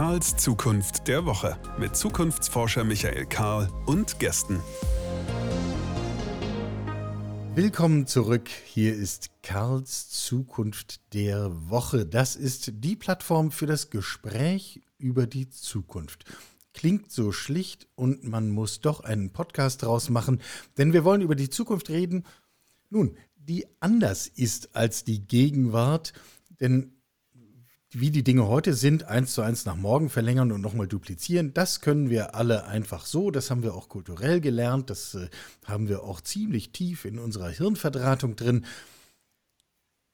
Karls Zukunft der Woche mit Zukunftsforscher Michael Karl und Gästen. Willkommen zurück. Hier ist Karls Zukunft der Woche. Das ist die Plattform für das Gespräch über die Zukunft. Klingt so schlicht und man muss doch einen Podcast draus machen, denn wir wollen über die Zukunft reden. Nun, die anders ist als die Gegenwart, denn wie die Dinge heute sind, eins zu eins nach morgen verlängern und nochmal duplizieren, das können wir alle einfach so. Das haben wir auch kulturell gelernt. Das äh, haben wir auch ziemlich tief in unserer Hirnverdrahtung drin.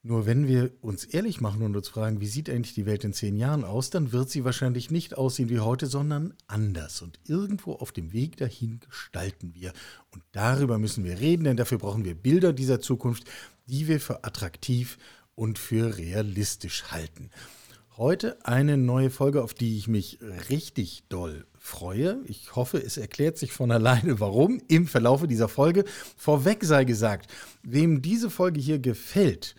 Nur wenn wir uns ehrlich machen und uns fragen, wie sieht eigentlich die Welt in zehn Jahren aus, dann wird sie wahrscheinlich nicht aussehen wie heute, sondern anders. Und irgendwo auf dem Weg dahin gestalten wir. Und darüber müssen wir reden, denn dafür brauchen wir Bilder dieser Zukunft, die wir für attraktiv und für realistisch halten. Heute eine neue Folge, auf die ich mich richtig doll freue. Ich hoffe, es erklärt sich von alleine, warum im Verlaufe dieser Folge. Vorweg sei gesagt, wem diese Folge hier gefällt,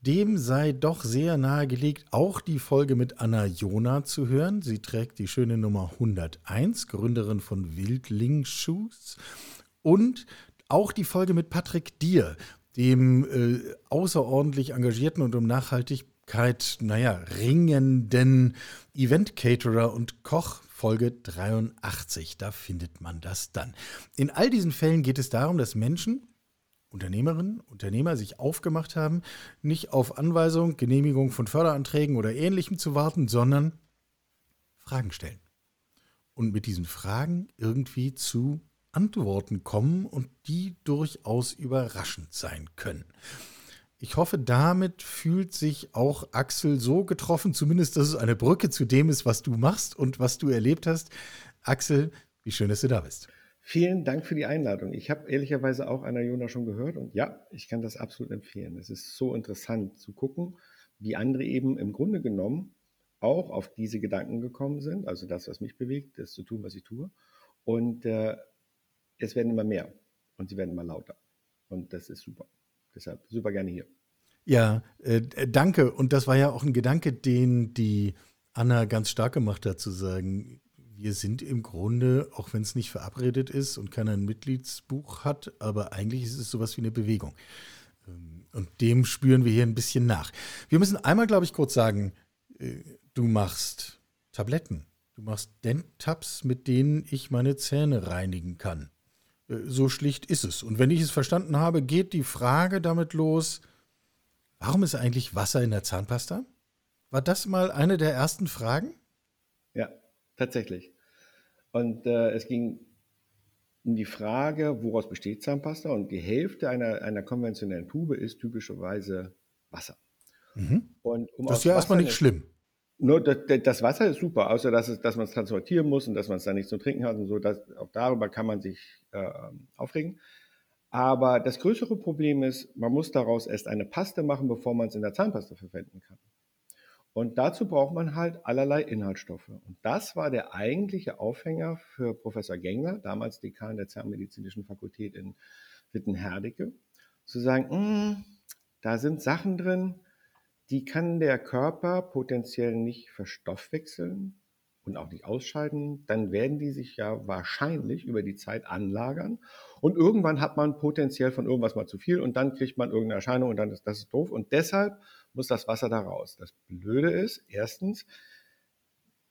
dem sei doch sehr nahegelegt, auch die Folge mit Anna Jona zu hören. Sie trägt die schöne Nummer 101, Gründerin von Wildling Shoes. Und auch die Folge mit Patrick Dier, dem äh, außerordentlich engagierten und um nachhaltig Sichtbarkeit, naja, ringenden Event-Caterer und Koch Folge 83. Da findet man das dann. In all diesen Fällen geht es darum, dass Menschen, Unternehmerinnen, Unternehmer sich aufgemacht haben, nicht auf Anweisung, Genehmigung von Förderanträgen oder ähnlichem zu warten, sondern Fragen stellen. Und mit diesen Fragen irgendwie zu Antworten kommen und die durchaus überraschend sein können. Ich hoffe, damit fühlt sich auch Axel so getroffen, zumindest, dass es eine Brücke zu dem ist, was du machst und was du erlebt hast. Axel, wie schön, dass du da bist. Vielen Dank für die Einladung. Ich habe ehrlicherweise auch Anna Jona schon gehört und ja, ich kann das absolut empfehlen. Es ist so interessant zu gucken, wie andere eben im Grunde genommen auch auf diese Gedanken gekommen sind, also das, was mich bewegt, das zu tun, was ich tue. Und äh, es werden immer mehr und sie werden immer lauter. Und das ist super. Deshalb super gerne hier. Ja, äh, danke. Und das war ja auch ein Gedanke, den die Anna ganz stark gemacht hat, zu sagen, wir sind im Grunde, auch wenn es nicht verabredet ist und keiner ein Mitgliedsbuch hat, aber eigentlich ist es sowas wie eine Bewegung. Ähm, und dem spüren wir hier ein bisschen nach. Wir müssen einmal, glaube ich, kurz sagen, äh, du machst Tabletten. Du machst Dent-Tabs, mit denen ich meine Zähne reinigen kann. Äh, so schlicht ist es. Und wenn ich es verstanden habe, geht die Frage damit los, warum ist eigentlich Wasser in der Zahnpasta? War das mal eine der ersten Fragen? Ja, tatsächlich. Und äh, es ging um die Frage, woraus besteht Zahnpasta? Und die Hälfte einer, einer konventionellen Tube ist typischerweise Wasser. Mhm. Und um das ist ja erstmal nicht schlimm. Nur das, Wasser ist super, außer dass, es, dass man es transportieren muss und dass man es dann nicht zum Trinken hat und so. Das, auch darüber kann man sich äh, aufregen. Aber das größere Problem ist, man muss daraus erst eine Paste machen, bevor man es in der Zahnpasta verwenden kann. Und dazu braucht man halt allerlei Inhaltsstoffe. Und das war der eigentliche Aufhänger für Professor Gengler, damals Dekan der Zahnmedizinischen Fakultät in Wittenherdecke, zu sagen, hm, da sind Sachen drin, die kann der Körper potenziell nicht verstoffwechseln und auch nicht ausscheiden. Dann werden die sich ja wahrscheinlich über die Zeit anlagern. Und irgendwann hat man potenziell von irgendwas mal zu viel und dann kriegt man irgendeine Erscheinung und dann ist das ist doof. Und deshalb muss das Wasser da raus. Das Blöde ist, erstens,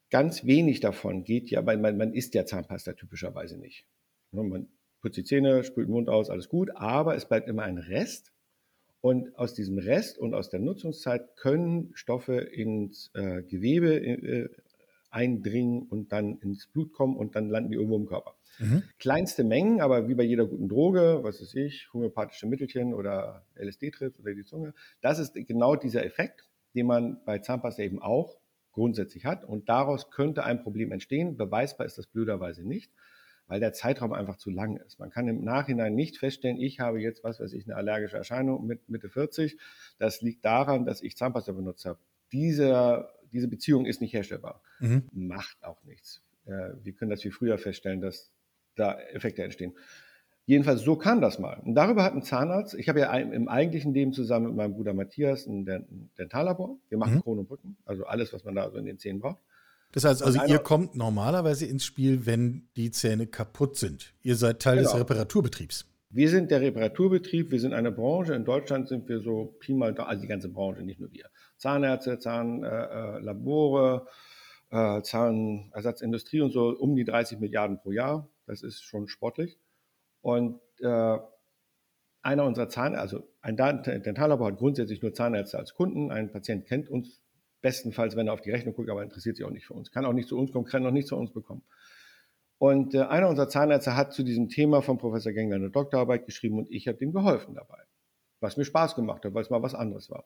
ganz wenig davon geht ja, weil man, man isst ja Zahnpasta typischerweise nicht. Man putzt die Zähne, spült den Mund aus, alles gut, aber es bleibt immer ein Rest und aus diesem Rest und aus der Nutzungszeit können Stoffe ins äh, Gewebe äh, eindringen und dann ins Blut kommen und dann landen die irgendwo im Körper. Mhm. Kleinste Mengen, aber wie bei jeder guten Droge, was weiß ich, homöopathische Mittelchen oder LSD-Trips oder die Zunge, das ist genau dieser Effekt, den man bei Zahnpasta eben auch grundsätzlich hat. Und daraus könnte ein Problem entstehen. Beweisbar ist das blöderweise nicht weil der Zeitraum einfach zu lang ist. Man kann im Nachhinein nicht feststellen, ich habe jetzt, was weiß ich, eine allergische Erscheinung mit Mitte 40. Das liegt daran, dass ich Zahnpasta benutzt habe. Diese, diese Beziehung ist nicht herstellbar. Mhm. Macht auch nichts. Wir können das wie früher feststellen, dass da Effekte entstehen. Jedenfalls, so kam das mal. Und darüber hat ein Zahnarzt, ich habe ja im eigentlichen Leben zusammen mit meinem Bruder Matthias ein Dentallabor. Wir machen mhm. Kronen und Brücken, also alles, was man da so in den Zähnen braucht. Das heißt also, ihr kommt normalerweise ins Spiel, wenn die Zähne kaputt sind. Ihr seid Teil genau. des Reparaturbetriebs. Wir sind der Reparaturbetrieb, wir sind eine Branche. In Deutschland sind wir so Pi mal da, also die ganze Branche, nicht nur wir. Zahnärzte, Zahnlabore, äh, äh, Zahnersatzindustrie und so um die 30 Milliarden pro Jahr. Das ist schon sportlich. Und äh, einer unserer Zahn, also ein Dentallabor hat grundsätzlich nur Zahnärzte als Kunden. Ein Patient kennt uns bestenfalls, wenn er auf die Rechnung guckt, aber interessiert sich auch nicht für uns. Kann auch nicht zu uns kommen, kann auch nicht zu uns bekommen. Und äh, einer unserer Zahnärzte hat zu diesem Thema von Professor Gengler eine Doktorarbeit geschrieben und ich habe ihm geholfen dabei. Was mir Spaß gemacht hat, weil es mal was anderes war.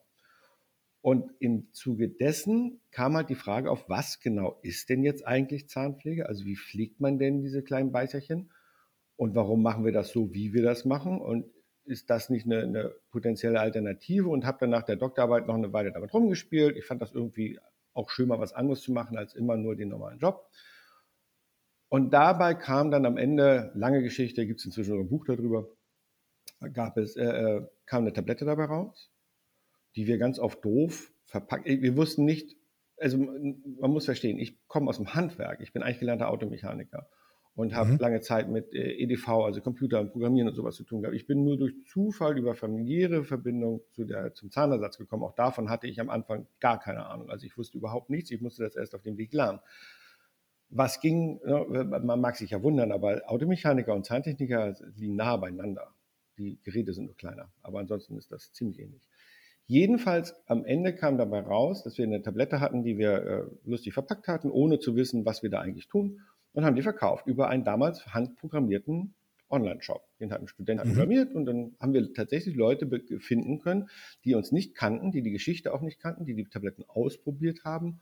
Und im Zuge dessen kam halt die Frage auf, was genau ist denn jetzt eigentlich Zahnpflege? Also wie pflegt man denn diese kleinen Beißerchen? Und warum machen wir das so, wie wir das machen? Und ist das nicht eine, eine potenzielle Alternative und habe dann nach der Doktorarbeit noch eine Weile damit rumgespielt. Ich fand das irgendwie auch schön, mal was anderes zu machen als immer nur den normalen Job. Und dabei kam dann am Ende, lange Geschichte, gibt es inzwischen ein Buch darüber, gab es, äh, äh, kam eine Tablette dabei raus, die wir ganz oft doof verpackt. Wir wussten nicht, also man muss verstehen, ich komme aus dem Handwerk, ich bin eigentlich gelernter Automechaniker und habe mhm. lange Zeit mit äh, EDV, also Computer und Programmieren und sowas zu tun gehabt. Ich bin nur durch Zufall über familiäre Verbindung zu der, zum Zahnersatz gekommen. Auch davon hatte ich am Anfang gar keine Ahnung. Also ich wusste überhaupt nichts. Ich musste das erst auf dem Weg lernen. Was ging, ne, man mag sich ja wundern, aber Automechaniker und Zahntechniker liegen nah beieinander. Die Geräte sind nur kleiner, aber ansonsten ist das ziemlich ähnlich. Jedenfalls am Ende kam dabei raus, dass wir eine Tablette hatten, die wir äh, lustig verpackt hatten, ohne zu wissen, was wir da eigentlich tun und haben die verkauft über einen damals handprogrammierten Online-Shop. Den hat ein Student mhm. programmiert und dann haben wir tatsächlich Leute finden können, die uns nicht kannten, die die Geschichte auch nicht kannten, die die Tabletten ausprobiert haben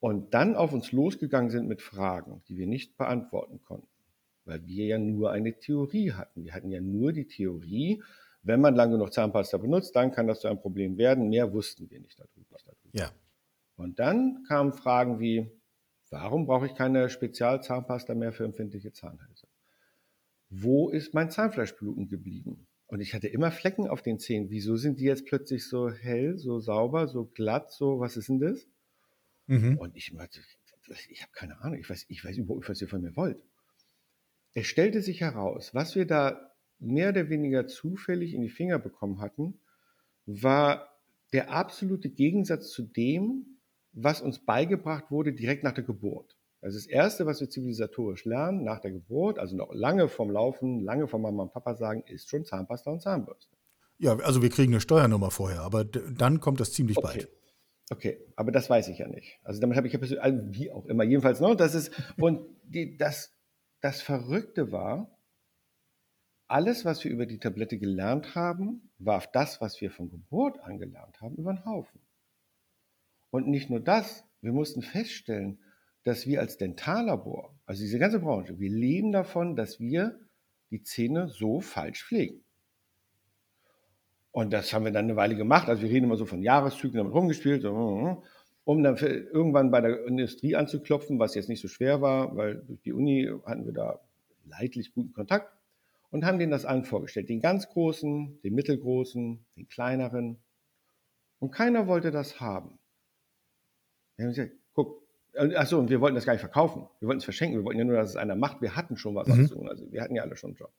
und dann auf uns losgegangen sind mit Fragen, die wir nicht beantworten konnten, weil wir ja nur eine Theorie hatten. Wir hatten ja nur die Theorie, wenn man lange genug Zahnpasta benutzt, dann kann das zu einem Problem werden. Mehr wussten wir nicht darüber. Ja. Und dann kamen Fragen wie, Warum brauche ich keine Spezialzahnpasta mehr für empfindliche Zahnhälse? Wo ist mein Zahnfleischbluten geblieben? Und ich hatte immer Flecken auf den Zähnen. Wieso sind die jetzt plötzlich so hell, so sauber, so glatt, so, was ist denn das? Mhm. Und ich ich habe keine Ahnung, ich weiß, ich weiß überhaupt, was ihr von mir wollt. Es stellte sich heraus, was wir da mehr oder weniger zufällig in die Finger bekommen hatten, war der absolute Gegensatz zu dem, was uns beigebracht wurde direkt nach der Geburt. Also das Erste, was wir zivilisatorisch lernen nach der Geburt, also noch lange vom Laufen, lange vom Mama und Papa sagen, ist schon Zahnpasta und Zahnbürste. Ja, also wir kriegen eine Steuernummer vorher, aber dann kommt das ziemlich okay. bald. Okay, aber das weiß ich ja nicht. Also damit habe ich ja persönlich, also wie auch immer, jedenfalls noch, das ist, und die, das, das Verrückte war, alles, was wir über die Tablette gelernt haben, warf das, was wir von Geburt an gelernt haben, über den Haufen. Und nicht nur das, wir mussten feststellen, dass wir als Dentallabor, also diese ganze Branche, wir leben davon, dass wir die Zähne so falsch pflegen. Und das haben wir dann eine Weile gemacht. Also wir reden immer so von Jahreszyklen, damit rumgespielt, um dann irgendwann bei der Industrie anzuklopfen, was jetzt nicht so schwer war, weil durch die Uni hatten wir da leidlich guten Kontakt und haben denen das allen vorgestellt. Den ganz großen, den mittelgroßen, den kleineren. Und keiner wollte das haben. Wir haben gesagt, guck, äh, achso, und wir wollten das gar nicht verkaufen. Wir wollten es verschenken. Wir wollten ja nur, dass es einer macht. Wir hatten schon was mhm. tun. Also wir hatten ja alle schon einen Job.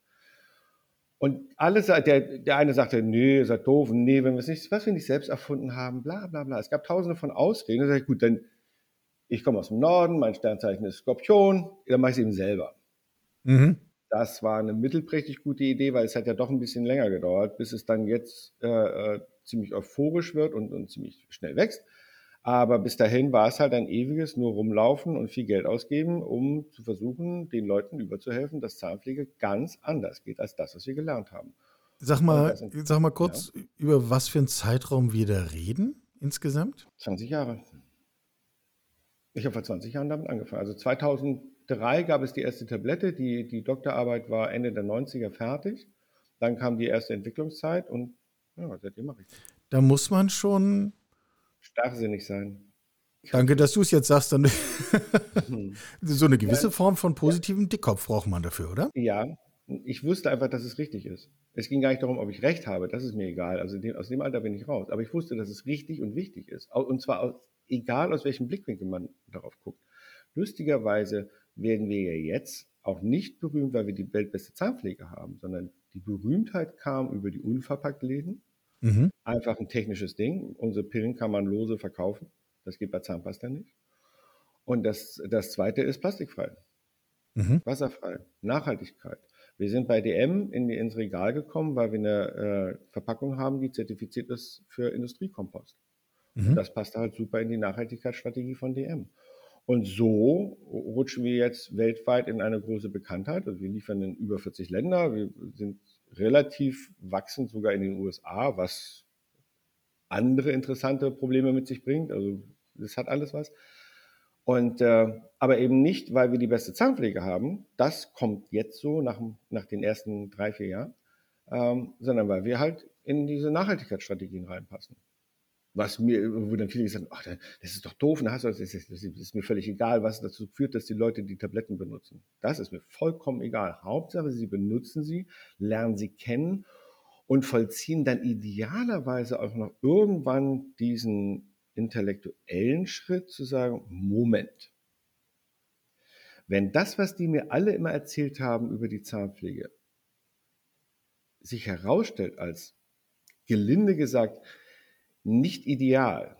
Und alles, der, der eine sagte, nee, ihr seid doof, nee, wenn wir es nicht, was wir nicht selbst erfunden haben, bla bla bla. Es gab tausende von Ausreden. Da sage ich, gut, dann, ich komme aus dem Norden, mein Sternzeichen ist Skorpion, dann mache ich es eben selber. Mhm. Das war eine mittelprächtig gute Idee, weil es hat ja doch ein bisschen länger gedauert, bis es dann jetzt äh, äh ziemlich euphorisch wird und, und ziemlich schnell wächst. Aber bis dahin war es halt ein ewiges nur rumlaufen und viel Geld ausgeben, um zu versuchen, den Leuten überzuhelfen, dass Zahnpflege ganz anders geht als das, was wir gelernt haben. Sag mal, sag mal kurz, ja. über was für einen Zeitraum wir da reden insgesamt? 20 Jahre. Ich habe vor 20 Jahren damit angefangen. Also 2003 gab es die erste Tablette, die, die Doktorarbeit war Ende der 90er fertig. Dann kam die erste Entwicklungszeit und ja, seitdem mache ich das. Da muss man schon starrsinnig sein. Danke, dass du es jetzt sagst. Dann so eine gewisse Form von positivem Dickkopf braucht man dafür, oder? Ja, Ich wusste einfach, dass es richtig ist. Es ging gar nicht darum, ob ich recht habe, das ist mir egal. Also aus dem Alter bin ich raus. Aber ich wusste, dass es richtig und wichtig ist. Und zwar aus, egal, aus welchem Blickwinkel man darauf guckt. Lustigerweise werden wir ja jetzt auch nicht berühmt, weil wir die weltbeste Zahnpflege haben, sondern die Berühmtheit kam über die Unverpacktläden. Mhm. Einfach ein technisches Ding. Unsere Pillen kann man lose verkaufen. Das geht bei Zahnpasta nicht. Und das, das zweite ist plastikfrei. Mhm. Wasserfrei. Nachhaltigkeit. Wir sind bei DM in ins Regal gekommen, weil wir eine äh, Verpackung haben, die zertifiziert ist für Industriekompost. Mhm. Das passt halt super in die Nachhaltigkeitsstrategie von DM. Und so rutschen wir jetzt weltweit in eine große Bekanntheit. Also wir liefern in über 40 Länder. Wir sind relativ wachsend sogar in den USA, was andere interessante Probleme mit sich bringt. Also das hat alles was. Und äh, aber eben nicht, weil wir die beste Zahnpflege haben. Das kommt jetzt so nach, nach den ersten drei, vier Jahren, ähm, sondern weil wir halt in diese Nachhaltigkeitsstrategien reinpassen was mir, wo dann viele gesagt haben, ach, das ist doch doof, das, ist, das, ist, mir völlig egal, was dazu führt, dass die Leute die Tabletten benutzen. Das ist mir vollkommen egal. Hauptsache, sie benutzen sie, lernen sie kennen und vollziehen dann idealerweise auch noch irgendwann diesen intellektuellen Schritt zu sagen, Moment, wenn das, was die mir alle immer erzählt haben über die Zahnpflege, sich herausstellt als gelinde gesagt nicht ideal.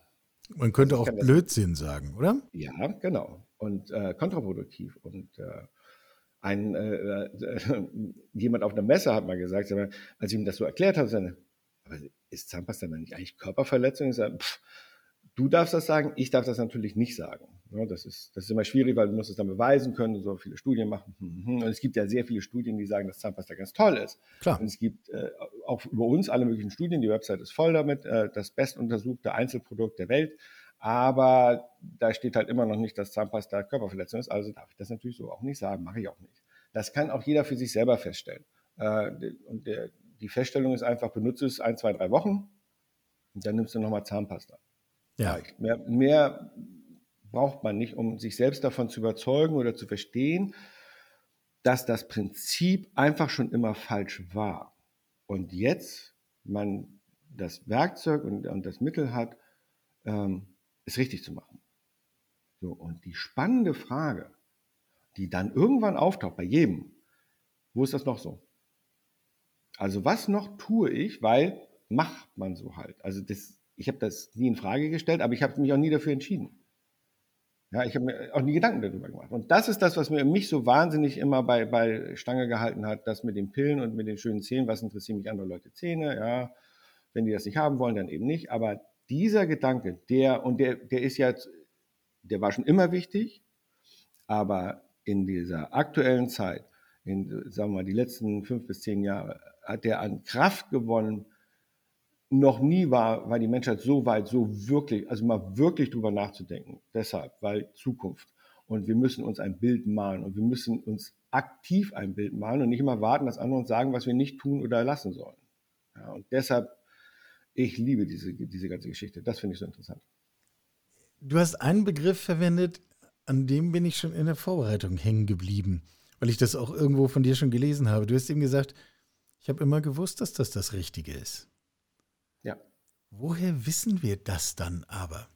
Man könnte auch Blödsinn das, sagen, oder? Ja, genau. Und äh, kontraproduktiv. Und äh, ein, äh, äh jemand auf einer Messe hat mal gesagt, als ich ihm das so erklärt habe, seine, aber ist Zahnpasta dann nicht eigentlich Körperverletzung? Ich sage, pff, Du darfst das sagen, ich darf das natürlich nicht sagen. das, ist, das ist immer schwierig, weil du musst es dann beweisen können, so viele Studien machen. Und es gibt ja sehr viele Studien, die sagen, dass Zahnpasta ganz toll ist. Klar. Und es gibt äh, auch über uns alle möglichen Studien, die Website ist voll damit, äh, das bestuntersuchte Einzelprodukt der Welt. Aber da steht halt immer noch nicht, dass Zahnpasta Körperverletzung ist. Also darf ich das natürlich so auch nicht sagen, mache ich auch nicht. Das kann auch jeder für sich selber feststellen. Äh, und der, die Feststellung ist einfach, benutze es ein, zwei, drei Wochen und dann nimmst du nochmal Zahnpasta. Ja. Mehr, mehr braucht man nicht, um sich selbst davon zu überzeugen oder zu verstehen, dass das Prinzip einfach schon immer falsch war. Und jetzt man das Werkzeug und, und das Mittel hat, ähm, es richtig zu machen. So, und die spannende Frage, die dann irgendwann auftaucht bei jedem, wo ist das noch so? Also was noch tue ich, weil macht man so halt. Also das ich habe das nie in Frage gestellt, aber ich habe mich auch nie dafür entschieden. Ja, ich habe mir auch nie Gedanken darüber gemacht. Und das ist das, was mir mich so wahnsinnig immer bei, bei Stange gehalten hat, das mit den Pillen und mit den schönen Zähnen, was interessieren mich andere Leute Zähne, ja. Wenn die das nicht haben wollen, dann eben nicht. Aber dieser Gedanke, der, und der, der ist jetzt, der war schon immer wichtig, aber in dieser aktuellen Zeit, in, sagen wir mal, die letzten fünf bis zehn Jahre, hat der an Kraft gewonnen, noch nie war, war die Menschheit so weit, so wirklich, also mal wirklich drüber nachzudenken. Deshalb, weil Zukunft. Und wir müssen uns ein Bild malen und wir müssen uns aktiv ein Bild malen und nicht immer warten, dass andere uns sagen, was wir nicht tun oder lassen sollen. Ja, und deshalb, ich liebe diese, diese ganze Geschichte. Das finde ich so interessant. Du hast einen Begriff verwendet, an dem bin ich schon in der Vorbereitung hängen geblieben, weil ich das auch irgendwo von dir schon gelesen habe. Du hast eben gesagt, ich habe immer gewusst, dass das das Richtige ist. Woher wissen wir das dann aber?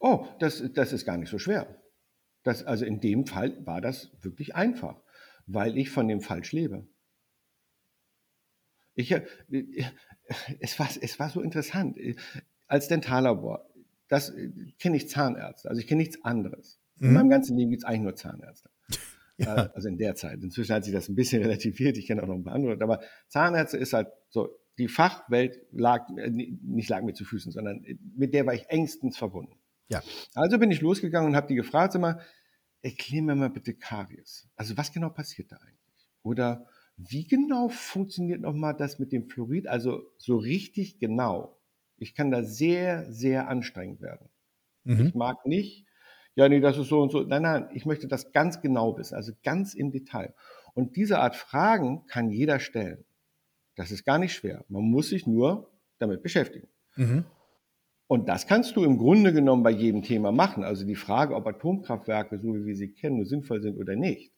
Oh, das, das ist gar nicht so schwer. Das, also in dem Fall war das wirklich einfach, weil ich von dem falsch lebe. Ich, äh, es, war, es war so interessant. Als Dentallabor, das kenne ich Zahnärzte, also ich kenne nichts anderes. In mhm. meinem ganzen Leben gibt es eigentlich nur Zahnärzte. Ja. Äh, also in der Zeit. Inzwischen hat sich das ein bisschen relativiert, ich kenne auch noch ein paar andere, aber Zahnärzte ist halt so, die Fachwelt lag, äh, nicht lag mir zu Füßen, sondern mit der war ich engstens verbunden. Ja. Also bin ich losgegangen und habe die gefragt, sag mal, erklär mir mal bitte Karies. Also was genau passiert da eigentlich? Oder wie genau funktioniert nochmal das mit dem Fluorid? Also so richtig genau. Ich kann da sehr, sehr anstrengend werden. Mhm. Ich mag nicht, ja, nee, das ist so und so. Nein, nein, ich möchte das ganz genau wissen, also ganz im Detail. Und diese Art Fragen kann jeder stellen. Das ist gar nicht schwer. Man muss sich nur damit beschäftigen. Mhm. Und das kannst du im Grunde genommen bei jedem Thema machen. Also die Frage, ob Atomkraftwerke, so wie wir sie kennen, nur sinnvoll sind oder nicht,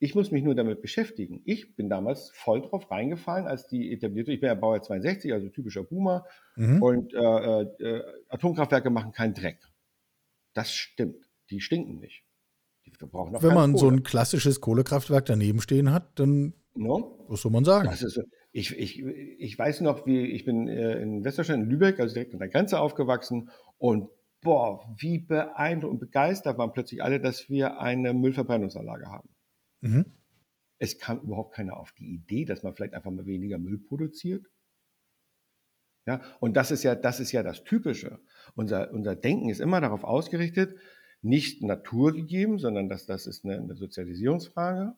Ich muss mich nur damit beschäftigen. Ich bin damals voll drauf reingefallen, als die etablierte, ich bin ja Baujahr 62, also typischer Boomer, mhm. und äh, äh, Atomkraftwerke machen keinen Dreck. Das stimmt. Die stinken nicht. Die verbrauchen auch Wenn man Kohle. so ein klassisches Kohlekraftwerk daneben stehen hat, dann no? was soll man sagen? Ist, ich, ich, ich weiß noch, wie ich bin äh, in Westdeutschland, in Lübeck, also direkt an der Grenze aufgewachsen und boah, wie beeindruckend und begeistert waren plötzlich alle, dass wir eine Müllverbrennungsanlage haben. Mhm. Es kam überhaupt keiner auf die Idee, dass man vielleicht einfach mal weniger Müll produziert. Ja, und das ist ja, das ist ja das Typische. Unser, unser Denken ist immer darauf ausgerichtet, nicht naturgegeben, sondern das, das ist eine, eine Sozialisierungsfrage.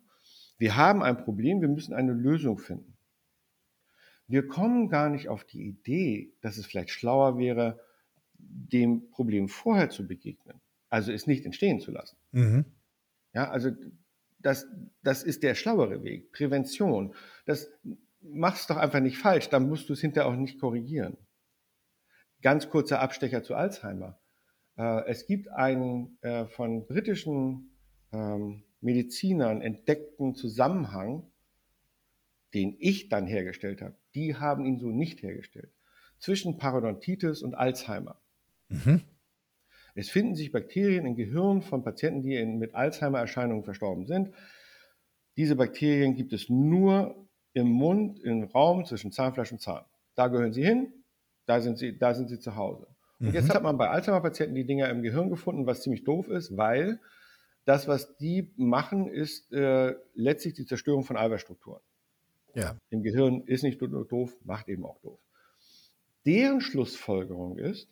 Wir haben ein Problem, wir müssen eine Lösung finden. Wir kommen gar nicht auf die Idee, dass es vielleicht schlauer wäre, dem Problem vorher zu begegnen. Also es nicht entstehen zu lassen. Mhm. Ja, also das, das ist der schlauere Weg. Prävention. Das machst doch einfach nicht falsch, dann musst du es hinterher auch nicht korrigieren. Ganz kurzer Abstecher zu Alzheimer. Äh, es gibt einen äh, von britischen ähm, Medizinern entdeckten Zusammenhang, den ich dann hergestellt habe. Die haben ihn so nicht hergestellt. Zwischen Parodontitis und Alzheimer. Mhm. Es finden sich Bakterien im Gehirn von Patienten, die mit Alzheimer-Erscheinungen verstorben sind. Diese Bakterien gibt es nur im Mund, im Raum zwischen Zahnfleisch und Zahn. Da gehören sie hin, da sind sie, da sind sie zu Hause. Und mhm. jetzt hat man bei Alzheimer-Patienten die Dinger im Gehirn gefunden, was ziemlich doof ist, weil das, was die machen, ist äh, letztlich die Zerstörung von Eiweißstrukturen. Ja. Im Gehirn ist nicht nur doof, macht eben auch doof. Deren Schlussfolgerung ist,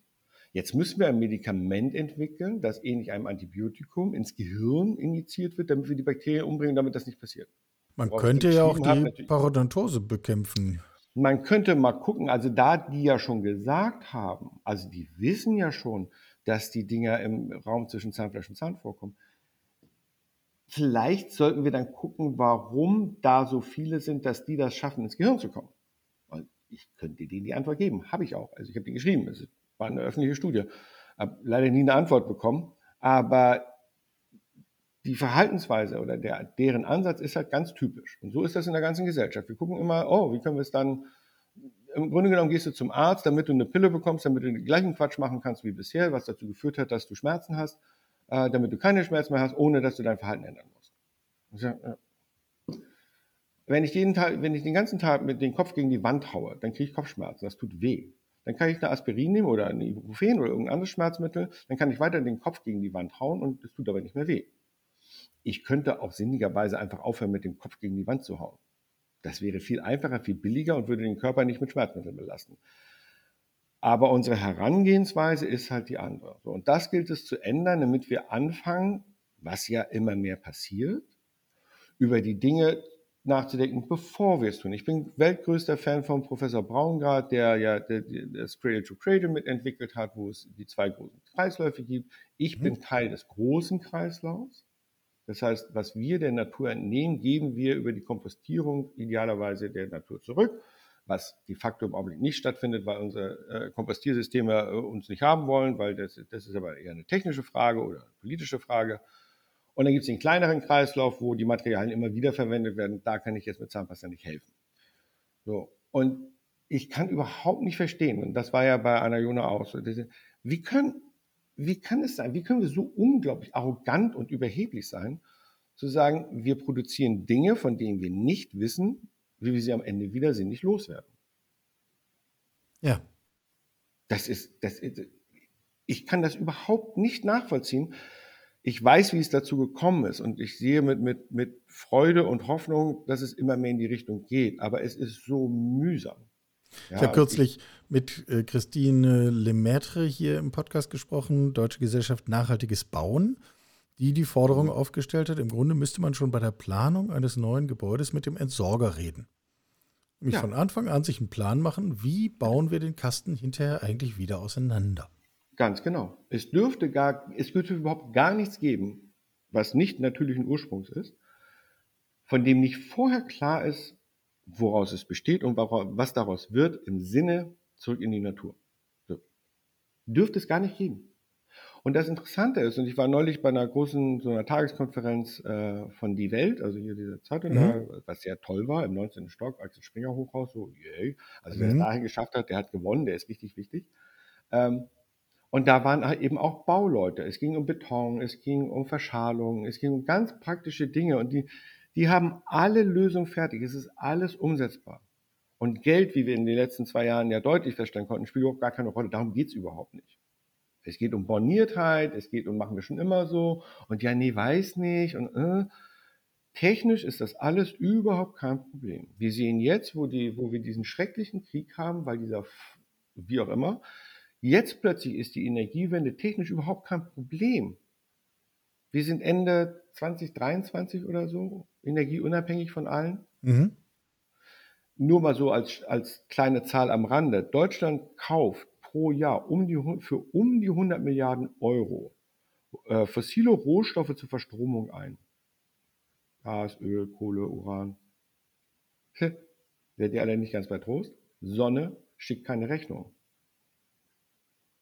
Jetzt müssen wir ein Medikament entwickeln, das ähnlich einem Antibiotikum ins Gehirn injiziert wird, damit wir die Bakterien umbringen, damit das nicht passiert. Man könnte ja auch die Parodontose bekämpfen. Man könnte mal gucken, also da die ja schon gesagt haben, also die wissen ja schon, dass die Dinger im Raum zwischen Zahnfleisch und Zahn vorkommen. Vielleicht sollten wir dann gucken, warum da so viele sind, dass die das schaffen, ins Gehirn zu kommen. Und ich könnte denen die Antwort geben, habe ich auch. Also ich habe die geschrieben. Es war eine öffentliche Studie. Habe leider nie eine Antwort bekommen, aber die Verhaltensweise oder der, deren Ansatz ist halt ganz typisch. Und so ist das in der ganzen Gesellschaft. Wir gucken immer, oh, wie können wir es dann, im Grunde genommen gehst du zum Arzt, damit du eine Pille bekommst, damit du den gleichen Quatsch machen kannst wie bisher, was dazu geführt hat, dass du Schmerzen hast, äh, damit du keine Schmerzen mehr hast, ohne dass du dein Verhalten ändern musst. Wenn ich, jeden Tag, wenn ich den ganzen Tag mit dem Kopf gegen die Wand haue, dann kriege ich Kopfschmerzen. Das tut weh. Dann kann ich eine Aspirin nehmen oder ein Ibuprofen oder irgendein anderes Schmerzmittel. Dann kann ich weiter den Kopf gegen die Wand hauen und es tut aber nicht mehr weh. Ich könnte auch sinnigerweise einfach aufhören, mit dem Kopf gegen die Wand zu hauen. Das wäre viel einfacher, viel billiger und würde den Körper nicht mit Schmerzmitteln belasten. Aber unsere Herangehensweise ist halt die andere. und das gilt es zu ändern, damit wir anfangen, was ja immer mehr passiert, über die Dinge nachzudenken, bevor wir es tun. Ich bin weltgrößter Fan von Professor Braungart, der ja das Cradle to Cradle mitentwickelt hat, wo es die zwei großen Kreisläufe gibt. Ich mhm. bin Teil des großen Kreislaufs. Das heißt, was wir der Natur entnehmen, geben wir über die Kompostierung idealerweise der Natur zurück, was de facto im Augenblick nicht stattfindet, weil unsere äh, Kompostiersysteme äh, uns nicht haben wollen, weil das, das ist aber eher eine technische Frage oder politische Frage. Und dann gibt es den kleineren Kreislauf, wo die Materialien immer wieder verwendet werden. Da kann ich jetzt mit Zahnpasta nicht helfen. So. Und ich kann überhaupt nicht verstehen, und das war ja bei Anna Jona auch so, wie können, wie kann es sein, wie können wir so unglaublich arrogant und überheblich sein, zu sagen, wir produzieren Dinge, von denen wir nicht wissen, wie wir sie am Ende wieder nicht loswerden. Ja. Das ist, das ist, ich kann das überhaupt nicht nachvollziehen, ich weiß, wie es dazu gekommen ist und ich sehe mit, mit, mit Freude und Hoffnung, dass es immer mehr in die Richtung geht. Aber es ist so mühsam. Ja, ich habe kürzlich ich, mit äh, Christine Lemaitre hier im Podcast gesprochen, Deutsche Gesellschaft Nachhaltiges Bauen, die die Forderung aufgestellt hat, im Grunde müsste man schon bei der Planung eines neuen Gebäudes mit dem Entsorger reden. Nämlich ja. von Anfang an sich einen Plan machen, wie bauen wir den Kasten hinterher eigentlich wieder auseinander. Ganz genau. Es dürfte gar, es dürfte überhaupt gar nichts geben, was nicht natürlichen Ursprungs ist, von dem nicht vorher klar ist, woraus es besteht und was daraus wird im Sinne zurück in die Natur. So. Dürfte es gar nicht geben. Und das Interessante ist, und ich war neulich bei einer großen, so einer Tageskonferenz äh, von Die Welt, also hier diese Zeitung, mhm. was sehr toll war, im 19. Stock, Axel Springer Hochhaus, so, yay. Also wer es mhm. dahin geschafft hat, der hat gewonnen, der ist richtig wichtig. Ähm, und da waren halt eben auch Bauleute. Es ging um Beton, es ging um Verschalung, es ging um ganz praktische Dinge. Und die, die haben alle Lösungen fertig. Es ist alles umsetzbar. Und Geld, wie wir in den letzten zwei Jahren ja deutlich feststellen konnten, spielt überhaupt gar keine Rolle. Darum geht's überhaupt nicht. Es geht um Borniertheit, es geht um, machen wir schon immer so. Und ja, nee, weiß nicht. Und äh, technisch ist das alles überhaupt kein Problem. Wir sehen jetzt, wo, die, wo wir diesen schrecklichen Krieg haben, weil dieser, wie auch immer, Jetzt plötzlich ist die Energiewende technisch überhaupt kein Problem. Wir sind Ende 2023 oder so energieunabhängig von allen. Mhm. Nur mal so als, als kleine Zahl am Rande. Deutschland kauft pro Jahr um die, für um die 100 Milliarden Euro äh, fossile Rohstoffe zur Verstromung ein. Gas, Öl, Kohle, Uran. Werdet ihr alle nicht ganz bei Trost? Sonne schickt keine Rechnung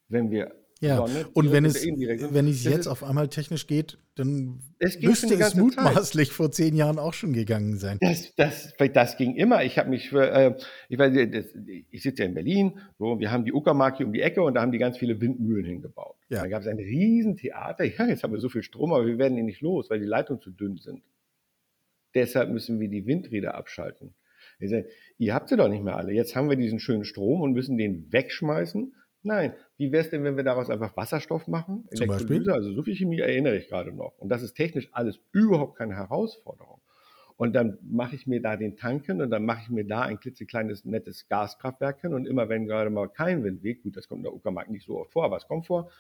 wenn wir ja, Sonne, und wenn es, wenn es jetzt auf einmal technisch geht, dann es müsste es mutmaßlich Zeit. vor zehn Jahren auch schon gegangen sein. Das, das, das ging immer. Ich habe mich für, äh, ich, weiß, das, ich sitze ja in Berlin, so, wir haben die Uckermark hier um die Ecke und da haben die ganz viele Windmühlen hingebaut. Ja. Da gab es ein Riesentheater. Ja, jetzt haben wir so viel Strom, aber wir werden ihn nicht los, weil die Leitungen zu dünn sind. Deshalb müssen wir die Windräder abschalten. Sage, ihr habt sie doch nicht mehr alle. Jetzt haben wir diesen schönen Strom und müssen den wegschmeißen Nein. Wie wäre es denn, wenn wir daraus einfach Wasserstoff machen? Zum Beispiel? Also so viel Chemie erinnere ich gerade noch. Und das ist technisch alles überhaupt keine Herausforderung. Und dann mache ich mir da den Tanken und dann mache ich mir da ein klitzekleines, nettes Gaskraftwerk hin. Und immer wenn gerade mal kein Wind weht, gut, das kommt in der Uckermark nicht so oft vor, aber es kommt vor,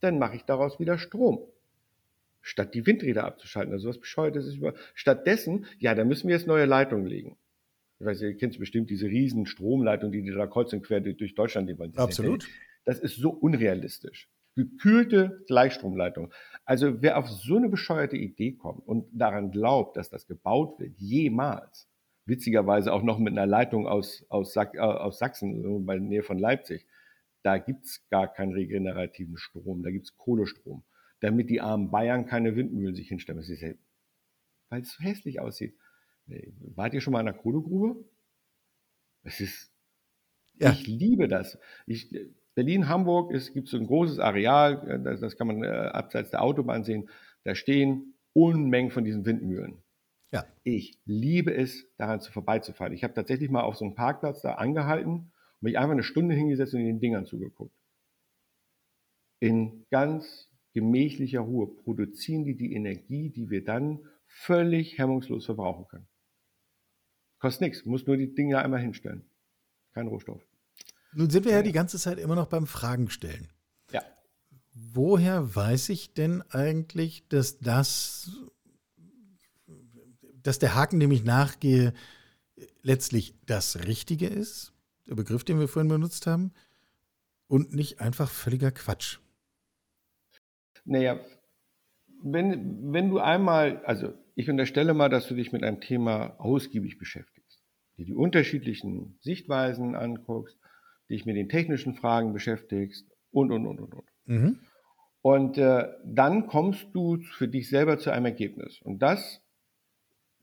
dann mache ich daraus wieder Strom. Statt die Windräder abzuschalten. Also was bescheuert ist über. Stattdessen, ja, da müssen wir jetzt neue Leitungen legen ich weiß, ihr kennt bestimmt diese riesen Stromleitungen, die, die da kreuz und quer durch Deutschland die wollen. Absolut. Das ist so unrealistisch. Gekühlte Gleichstromleitung. Also wer auf so eine bescheuerte Idee kommt und daran glaubt, dass das gebaut wird, jemals, witzigerweise auch noch mit einer Leitung aus, aus, Sach äh, aus Sachsen, bei der Nähe von Leipzig, da gibt's gar keinen regenerativen Strom, da gibt's Kohlestrom, damit die armen Bayern keine Windmühlen sich hinstellen. Weil es so hässlich aussieht. Wart ihr schon mal in einer Kohlegrube? Es ist, ja. ich liebe das. Ich, Berlin, Hamburg, es gibt so ein großes Areal, äh, das, das kann man äh, abseits der Autobahn sehen. Da stehen Unmengen von diesen Windmühlen. Ja. Ich liebe es, daran zu vorbeizufahren. Ich habe tatsächlich mal auf so einem Parkplatz da angehalten und mich einfach eine Stunde hingesetzt und in den Dingern zugeguckt. In ganz gemächlicher Ruhe produzieren die die Energie, die wir dann völlig hemmungslos verbrauchen können. Kostet nichts, muss nur die Dinge einmal hinstellen. Kein Rohstoff. Nun sind wir ja die ganze Zeit immer noch beim Fragen stellen. Ja. Woher weiß ich denn eigentlich, dass das, dass der Haken, dem ich nachgehe, letztlich das Richtige ist? Der Begriff, den wir vorhin benutzt haben? Und nicht einfach völliger Quatsch. Naja, wenn, wenn du einmal, also ich unterstelle mal, dass du dich mit einem Thema ausgiebig beschäftigst, dir die unterschiedlichen Sichtweisen anguckst, dich mit den technischen Fragen beschäftigst und, und, und, und, und. Mhm. Und äh, dann kommst du für dich selber zu einem Ergebnis. Und das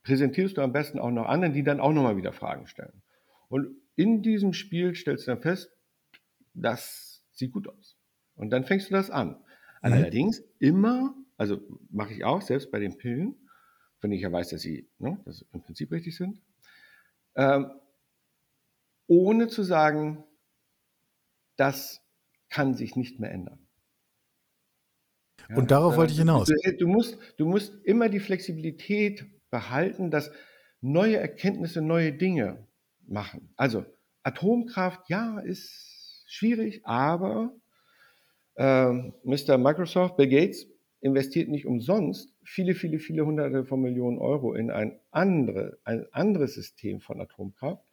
präsentierst du am besten auch noch anderen, die dann auch nochmal wieder Fragen stellen. Und in diesem Spiel stellst du dann fest, das sieht gut aus. Und dann fängst du das an. Mhm. Allerdings immer, also mache ich auch selbst bei den Pillen, denen ich ja weiß, dass sie ne, dass im Prinzip richtig sind, ähm, ohne zu sagen, das kann sich nicht mehr ändern. Ja, und darauf wollte ich hinaus. Du, du, musst, du musst immer die Flexibilität behalten, dass neue Erkenntnisse neue Dinge machen. Also Atomkraft, ja, ist schwierig, aber äh, Mr. Microsoft, Bill Gates, investiert nicht umsonst viele, viele, viele hunderte von Millionen Euro in ein, andere, ein anderes System von Atomkraft.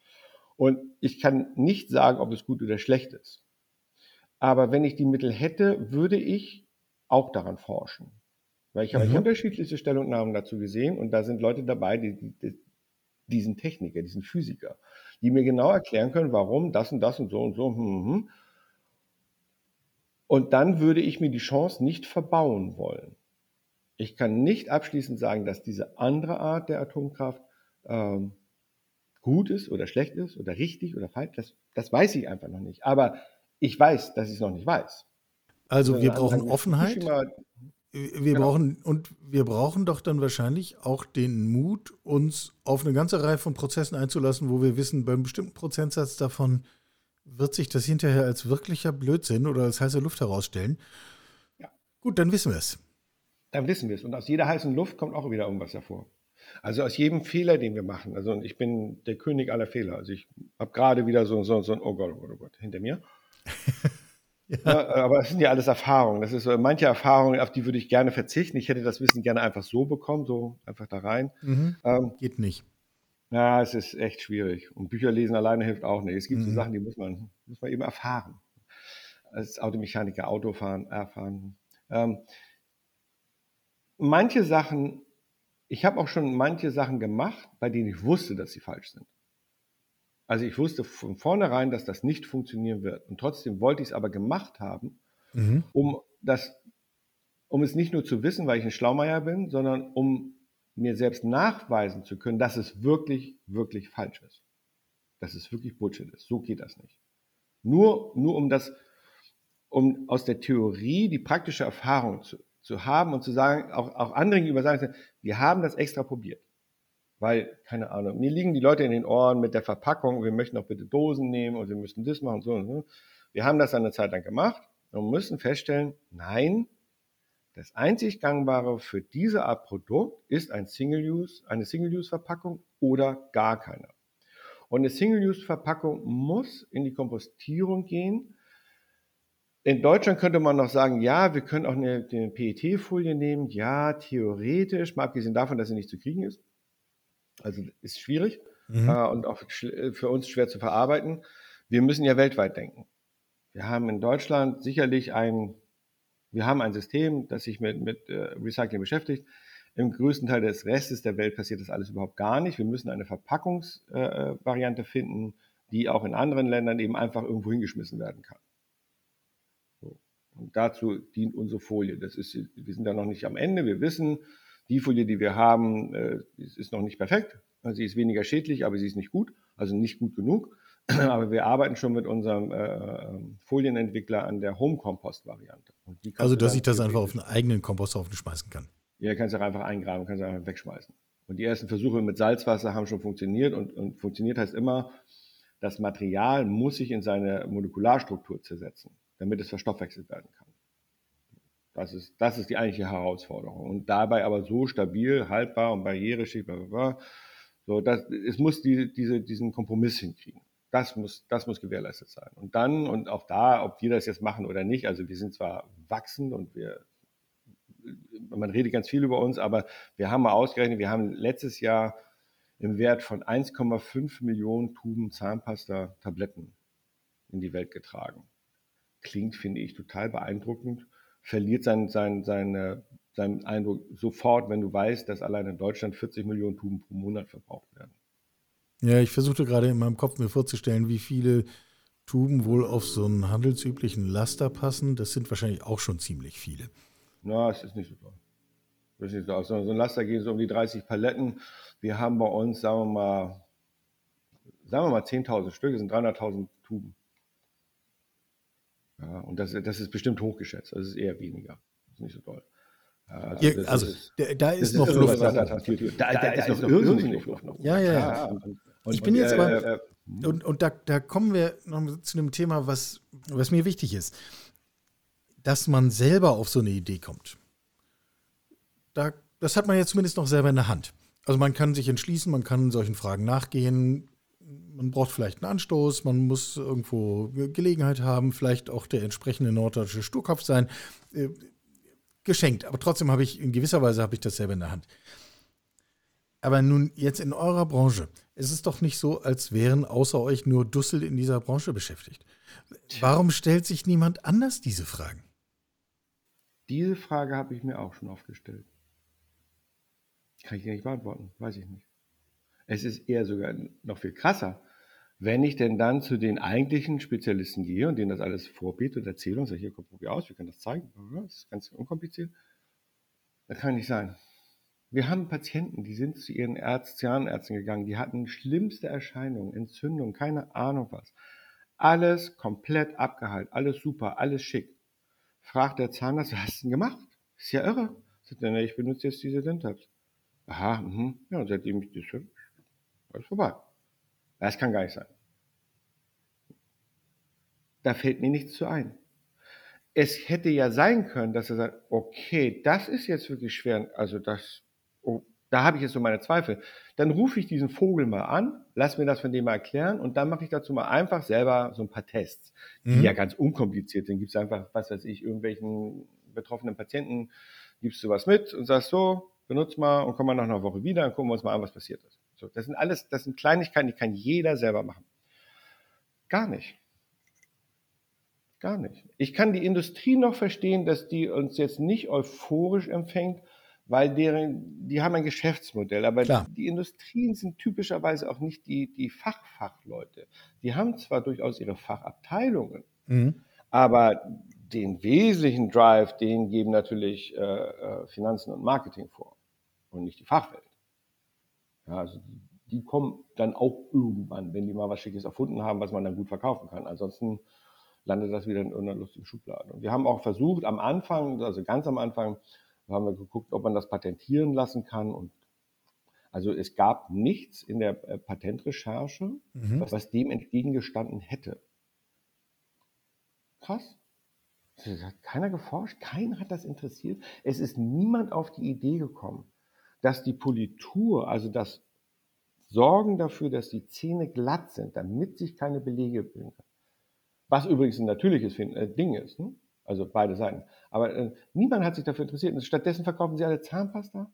Und ich kann nicht sagen, ob es gut oder schlecht ist. Aber wenn ich die Mittel hätte, würde ich auch daran forschen. Weil ich habe mhm. unterschiedliche Stellungnahmen dazu gesehen und da sind Leute dabei, die, die, diesen Techniker, diesen Physiker, die mir genau erklären können, warum das und das und so und so. Hm, hm. Und dann würde ich mir die Chance nicht verbauen wollen. Ich kann nicht abschließend sagen, dass diese andere Art der Atomkraft ähm, gut ist oder schlecht ist oder richtig oder falsch. Das, das weiß ich einfach noch nicht. Aber ich weiß, dass ich es noch nicht weiß. Also wir brauchen Offenheit. Wir genau. brauchen und wir brauchen doch dann wahrscheinlich auch den Mut, uns auf eine ganze Reihe von Prozessen einzulassen, wo wir wissen, beim bestimmten Prozentsatz davon wird sich das hinterher als wirklicher Blödsinn oder als heiße Luft herausstellen. Ja. Gut, dann wissen wir es. Dann wissen wir es. Und aus jeder heißen Luft kommt auch wieder irgendwas hervor. Also aus jedem Fehler, den wir machen. Also ich bin der König aller Fehler. Also ich habe gerade wieder so, so, so ein Oh Gott, oh Gott, oh Gott hinter mir. ja. Ja, aber es sind ja alles Erfahrungen. Das ist so, manche Erfahrungen, auf die würde ich gerne verzichten. Ich hätte das Wissen gerne einfach so bekommen, so einfach da rein. Mhm. Ähm, Geht nicht. Ja, es ist echt schwierig. Und Bücher lesen alleine hilft auch nicht. Es gibt mhm. so Sachen, die muss man, muss man eben erfahren. Als Automechaniker Autofahren erfahren. Ähm, manche Sachen, ich habe auch schon manche Sachen gemacht, bei denen ich wusste, dass sie falsch sind. Also ich wusste von vornherein, dass das nicht funktionieren wird. Und trotzdem wollte ich es aber gemacht haben, mhm. um das, um es nicht nur zu wissen, weil ich ein Schlaumeier bin, sondern um mir selbst nachweisen zu können, dass es wirklich, wirklich falsch ist. Dass es wirklich Bullshit ist. So geht das nicht. Nur, nur um das, um aus der Theorie die praktische Erfahrung zu, zu haben und zu sagen, auch, auch anderen gegenüber sagen, wir haben das extra probiert. Weil, keine Ahnung, mir liegen die Leute in den Ohren mit der Verpackung, wir möchten auch bitte Dosen nehmen und wir müssen das machen und so und so. Wir haben das eine Zeit lang gemacht und müssen feststellen, nein, das einzig gangbare für diese Art Produkt ist ein Single-Use, eine Single-Use-Verpackung oder gar keine. Und eine Single-Use-Verpackung muss in die Kompostierung gehen. In Deutschland könnte man noch sagen, ja, wir können auch eine, eine PET-Folie nehmen. Ja, theoretisch, mal abgesehen davon, dass sie nicht zu kriegen ist. Also ist schwierig mhm. äh, und auch für uns schwer zu verarbeiten. Wir müssen ja weltweit denken. Wir haben in Deutschland sicherlich ein wir haben ein System, das sich mit, mit äh, Recycling beschäftigt. Im größten Teil des Restes der Welt passiert das alles überhaupt gar nicht. Wir müssen eine Verpackungsvariante äh, finden, die auch in anderen Ländern eben einfach irgendwo hingeschmissen werden kann. Und dazu dient unsere Folie. Das ist, wir sind da noch nicht am Ende. Wir wissen, die Folie, die wir haben, äh, ist noch nicht perfekt. Sie ist weniger schädlich, aber sie ist nicht gut, also nicht gut genug. Aber wir arbeiten schon mit unserem äh, ähm, Folienentwickler an der Home-Compost-Variante. Also, dass ich das einfach auf einen eigenen Komposthaufen schmeißen kann. Ja, kannst du auch einfach eingraben, kannst du einfach wegschmeißen. Und die ersten Versuche mit Salzwasser haben schon funktioniert. Und, und funktioniert heißt immer, das Material muss sich in seine Molekularstruktur zersetzen, damit es verstoffwechselt werden kann. Das ist, das ist die eigentliche Herausforderung. Und dabei aber so stabil, haltbar und barriereschicht, so, das, es muss die, diese, diesen Kompromiss hinkriegen. Das muss, das muss gewährleistet sein. Und dann, und auch da, ob wir das jetzt machen oder nicht, also wir sind zwar wachsend und wir, man redet ganz viel über uns, aber wir haben mal ausgerechnet, wir haben letztes Jahr im Wert von 1,5 Millionen Tuben Zahnpasta Tabletten in die Welt getragen. Klingt, finde ich, total beeindruckend, verliert sein, sein, seine, seinen Eindruck sofort, wenn du weißt, dass allein in Deutschland 40 Millionen Tuben pro Monat verbraucht werden. Ja, ich versuchte gerade in meinem Kopf mir vorzustellen, wie viele Tuben wohl auf so einen handelsüblichen Laster passen. Das sind wahrscheinlich auch schon ziemlich viele. Na, es ist nicht so toll. Das ist nicht so. So ein Laster gehen so um die 30 Paletten. Wir haben bei uns, sagen wir mal, sagen wir mal 10.000 Stück, das sind 300.000 Tuben. Ja, und das, das ist bestimmt hochgeschätzt. Das ist eher weniger. Das ist nicht so toll. Also, ja, also ist, da, ist noch Luft. Da, da, ist noch irrsinnig Luft. Ja, ja, ja. Und, und, ich bin jetzt aber, äh, äh, und, und da, da kommen wir noch zu einem Thema, was, was mir wichtig ist. Dass man selber auf so eine Idee kommt. Da, das hat man ja zumindest noch selber in der Hand. Also man kann sich entschließen, man kann solchen Fragen nachgehen. Man braucht vielleicht einen Anstoß, man muss irgendwo Gelegenheit haben, vielleicht auch der entsprechende norddeutsche Sturkopf sein. Äh, geschenkt, aber trotzdem habe ich in gewisser Weise habe ich das selber in der Hand. Aber nun jetzt in eurer Branche, es ist doch nicht so, als wären außer euch nur Dussel in dieser Branche beschäftigt. Warum stellt sich niemand anders diese Fragen? Diese Frage habe ich mir auch schon oft gestellt. Kann ich nicht beantworten, weiß ich nicht. Es ist eher sogar noch viel krasser. Wenn ich denn dann zu den eigentlichen Spezialisten gehe und denen das alles vorbiete und erzähle und sage, hier, komm, probier aus, wir können das zeigen, das ist ganz unkompliziert, das kann nicht sein. Wir haben Patienten, die sind zu ihren Ärzt, Zahnärzten gegangen, die hatten schlimmste Erscheinungen, Entzündungen, keine Ahnung was. Alles komplett abgeheilt, alles super, alles schick. Fragt der Zahnarzt, was hast du denn gemacht? Ist ja irre. Sagt er, ich benutze jetzt diese Dentabs. Aha, mh. ja, seitdem ich das ist vorbei. Das kann gar nicht sein. Da fällt mir nichts zu ein. Es hätte ja sein können, dass er sagt, okay, das ist jetzt wirklich schwer, also das, oh, da habe ich jetzt so meine Zweifel. Dann rufe ich diesen Vogel mal an, lass mir das von dem mal erklären und dann mache ich dazu mal einfach selber so ein paar Tests, die mhm. ja ganz unkompliziert sind. Gibt es einfach, was weiß ich, irgendwelchen betroffenen Patienten, gibst du was mit und sagst so, benutzt mal und komm mal nach einer Woche wieder und gucken wir uns mal an, was passiert ist. So, das sind alles, das sind Kleinigkeiten, die kann jeder selber machen. Gar nicht. Gar nicht. Ich kann die Industrie noch verstehen, dass die uns jetzt nicht euphorisch empfängt, weil deren, die haben ein Geschäftsmodell. Aber Klar. die Industrien sind typischerweise auch nicht die, die Fachfachleute. Die haben zwar durchaus ihre Fachabteilungen, mhm. aber den wesentlichen Drive, den geben natürlich äh, äh Finanzen und Marketing vor und nicht die Fachwelt. Ja, also die kommen dann auch irgendwann, wenn die mal was Schickes erfunden haben, was man dann gut verkaufen kann. Ansonsten landet das wieder in irgendeiner lustigen Schublade. Und wir haben auch versucht, am Anfang, also ganz am Anfang, haben wir geguckt, ob man das patentieren lassen kann. Und also es gab nichts in der äh, Patentrecherche, mhm. was, was dem entgegengestanden hätte. Krass. Hat keiner geforscht, keiner hat das interessiert. Es ist niemand auf die Idee gekommen, dass die Politur, also das Sorgen dafür, dass die Zähne glatt sind, damit sich keine Belege bilden können. Was übrigens ein natürliches äh, Ding ist, ne? also beide Seiten. Aber äh, niemand hat sich dafür interessiert. Und stattdessen verkaufen sie alle Zahnpasta,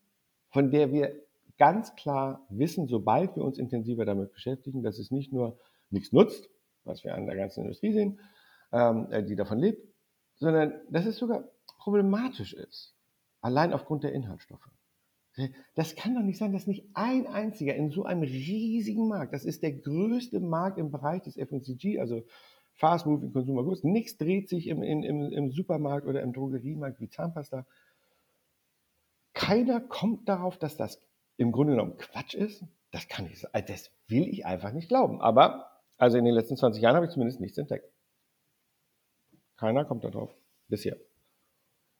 von der wir ganz klar wissen, sobald wir uns intensiver damit beschäftigen, dass es nicht nur nichts nutzt, was wir an der ganzen Industrie sehen, ähm, äh, die davon lebt, sondern dass es sogar problematisch ist, allein aufgrund der Inhaltsstoffe. Das kann doch nicht sein, dass nicht ein einziger in so einem riesigen Markt, das ist der größte Markt im Bereich des FMCG, also Fast Moving Consumer Goods, nichts dreht sich im, im, im Supermarkt oder im Drogeriemarkt wie Zahnpasta. Keiner kommt darauf, dass das im Grunde genommen Quatsch ist. Das kann ich, das will ich einfach nicht glauben. Aber, also in den letzten 20 Jahren habe ich zumindest nichts entdeckt. Keiner kommt darauf. Bisher.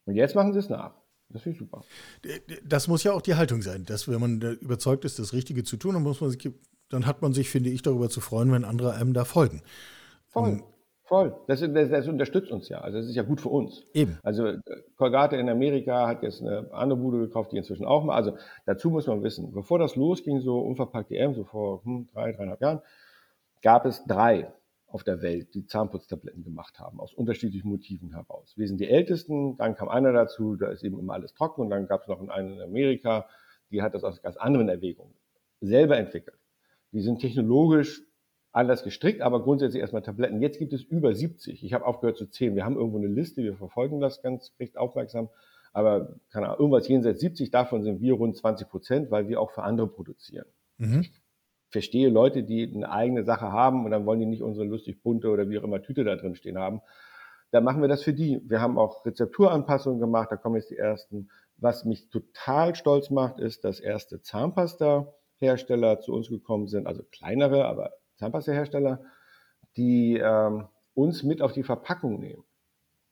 Und jetzt machen sie es nach. Das finde ich super. Das muss ja auch die Haltung sein, dass wenn man überzeugt ist, das Richtige zu tun, dann muss man sich, dann hat man sich, finde ich, darüber zu freuen, wenn andere einem da folgen. Voll. Voll. Das, das, das, unterstützt uns ja. Also das ist ja gut für uns. Eben. Also äh, Colgate in Amerika hat jetzt eine andere Bude gekauft, die inzwischen auch mal. Also dazu muss man wissen, bevor das losging, so unverpackt EM, so vor hm, drei, dreieinhalb Jahren, gab es drei auf der Welt, die Zahnputztabletten gemacht haben, aus unterschiedlichen Motiven heraus. Wir sind die Ältesten, dann kam einer dazu, da ist eben immer alles trocken und dann gab es noch einen in Amerika, die hat das aus ganz anderen Erwägungen selber entwickelt. Die sind technologisch anders gestrickt, aber grundsätzlich erstmal Tabletten. Jetzt gibt es über 70. Ich habe aufgehört zu zählen. Wir haben irgendwo eine Liste, wir verfolgen das ganz recht aufmerksam. Aber keine Ahnung, irgendwas jenseits 70, davon sind wir rund 20 Prozent, weil wir auch für andere produzieren. Mhm. Verstehe Leute, die eine eigene Sache haben und dann wollen die nicht unsere lustig bunte oder wie auch immer Tüte da drin stehen haben. Dann machen wir das für die. Wir haben auch Rezepturanpassungen gemacht, da kommen jetzt die ersten. Was mich total stolz macht, ist, dass erste Zahnpasta-Hersteller zu uns gekommen sind, also kleinere, aber Zahnpasta-Hersteller, die ähm, uns mit auf die Verpackung nehmen.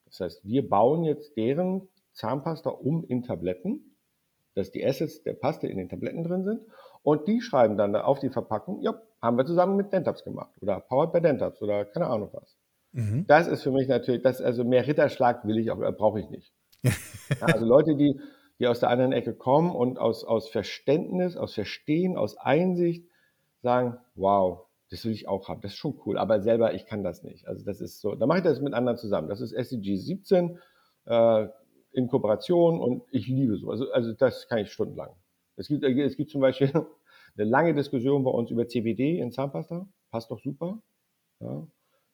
Das heißt, wir bauen jetzt deren Zahnpasta um in Tabletten, dass die Assets der Paste in den Tabletten drin sind und die schreiben dann auf die Verpackung, ja, haben wir zusammen mit Dentabs gemacht oder Powered by Dentabs oder keine Ahnung was. Mhm. Das ist für mich natürlich, das also mehr Ritterschlag will ich auch, äh, brauche ich nicht. also Leute, die, die aus der anderen Ecke kommen und aus, aus Verständnis, aus Verstehen, aus Einsicht sagen, wow, das will ich auch haben. Das ist schon cool. Aber selber, ich kann das nicht. Also das ist so, da mache ich das mit anderen zusammen. Das ist SDG 17 äh, in Kooperation und ich liebe so. Also, also das kann ich stundenlang. Es gibt, es gibt zum Beispiel eine lange Diskussion bei uns über CBD in Zahnpasta. Passt doch super. Ja,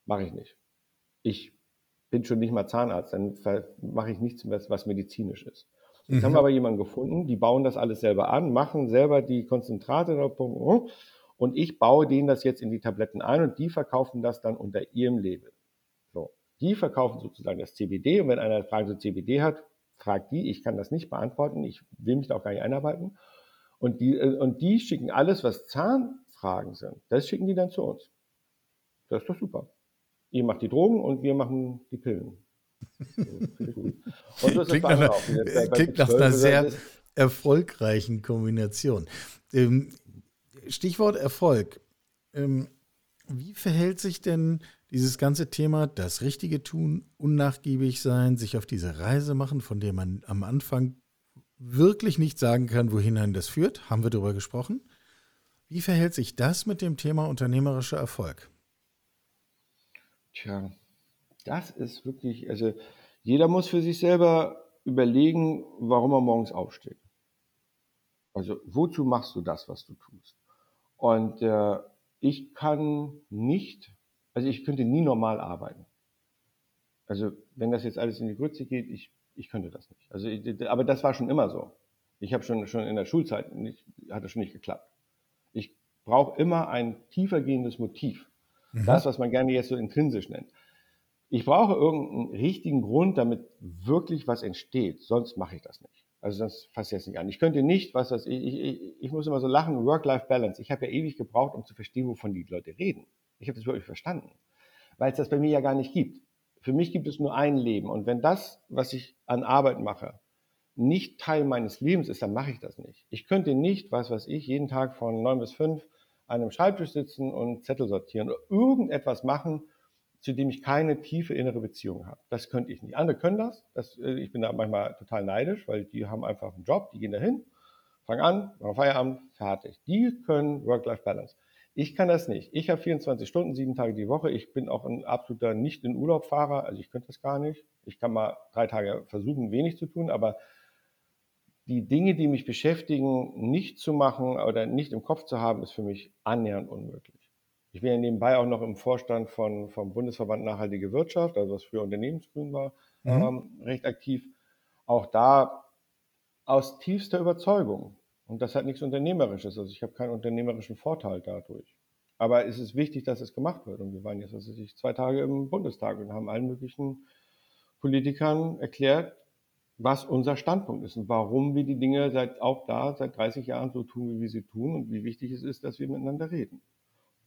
mache ich nicht. Ich bin schon nicht mal Zahnarzt, dann mache ich nichts, was, was medizinisch ist. Jetzt mhm. haben wir aber jemanden gefunden, die bauen das alles selber an, machen selber die Konzentrate und ich baue denen das jetzt in die Tabletten ein und die verkaufen das dann unter ihrem Label. So, die verkaufen sozusagen das CBD und wenn einer eine Frage zu CBD hat, fragt die, ich kann das nicht beantworten, ich will mich da auch gar nicht einarbeiten. Und die, äh, und die schicken alles, was Zahnfragen sind, das schicken die dann zu uns. Das ist doch super. Ihr macht die Drogen und wir machen die Pillen. So, klingt nach, einer, bei klingt nach einer sehr erfolgreichen Kombination. Ähm, Stichwort Erfolg. Ähm, wie verhält sich denn dieses ganze Thema, das Richtige tun, unnachgiebig sein, sich auf diese Reise machen, von der man am Anfang wirklich nicht sagen kann, wohin das führt? Haben wir darüber gesprochen? Wie verhält sich das mit dem Thema unternehmerischer Erfolg? Tja, das ist wirklich, also jeder muss für sich selber überlegen, warum er morgens aufsteht. Also wozu machst du das, was du tust? Und äh, ich kann nicht, also ich könnte nie normal arbeiten. Also wenn das jetzt alles in die Grütze geht, ich, ich könnte das nicht. Also, ich, aber das war schon immer so. Ich habe schon, schon in der Schulzeit, nicht, hat das schon nicht geklappt. Ich brauche immer ein tiefergehendes Motiv. Mhm. Das, was man gerne jetzt so intrinsisch nennt. Ich brauche irgendeinen richtigen Grund, damit wirklich was entsteht. Sonst mache ich das nicht. Also das fasst jetzt nicht an. Ich könnte nicht, was weiß ich, ich, ich muss immer so lachen, Work-Life-Balance. Ich habe ja ewig gebraucht, um zu verstehen, wovon die Leute reden. Ich habe das wirklich verstanden, weil es das bei mir ja gar nicht gibt. Für mich gibt es nur ein Leben. Und wenn das, was ich an Arbeit mache, nicht Teil meines Lebens ist, dann mache ich das nicht. Ich könnte nicht, was weiß ich, jeden Tag von neun bis fünf an einem Schreibtisch sitzen und Zettel sortieren oder irgendetwas machen, zu dem ich keine tiefe innere Beziehung habe. Das könnte ich nicht. Andere können das. das. Äh, ich bin da manchmal total neidisch, weil die haben einfach einen Job, die gehen dahin, fangen an, machen Feierabend, fertig. Die können Work-Life-Balance. Ich kann das nicht. Ich habe 24 Stunden, sieben Tage die Woche. Ich bin auch ein absoluter nicht in Urlaubfahrer. Also ich könnte das gar nicht. Ich kann mal drei Tage versuchen, wenig zu tun, aber die Dinge, die mich beschäftigen, nicht zu machen oder nicht im Kopf zu haben, ist für mich annähernd unmöglich. Ich bin ja nebenbei auch noch im Vorstand von, vom Bundesverband Nachhaltige Wirtschaft, also was früher Unternehmensgrün war, mhm. ähm, recht aktiv. Auch da aus tiefster Überzeugung. Und das hat nichts Unternehmerisches. Also ich habe keinen unternehmerischen Vorteil dadurch. Aber es ist wichtig, dass es gemacht wird. Und wir waren jetzt, ich, zwei Tage im Bundestag und haben allen möglichen Politikern erklärt, was unser Standpunkt ist und warum wir die Dinge seit, auch da seit 30 Jahren so tun, wie wir sie tun und wie wichtig es ist, dass wir miteinander reden.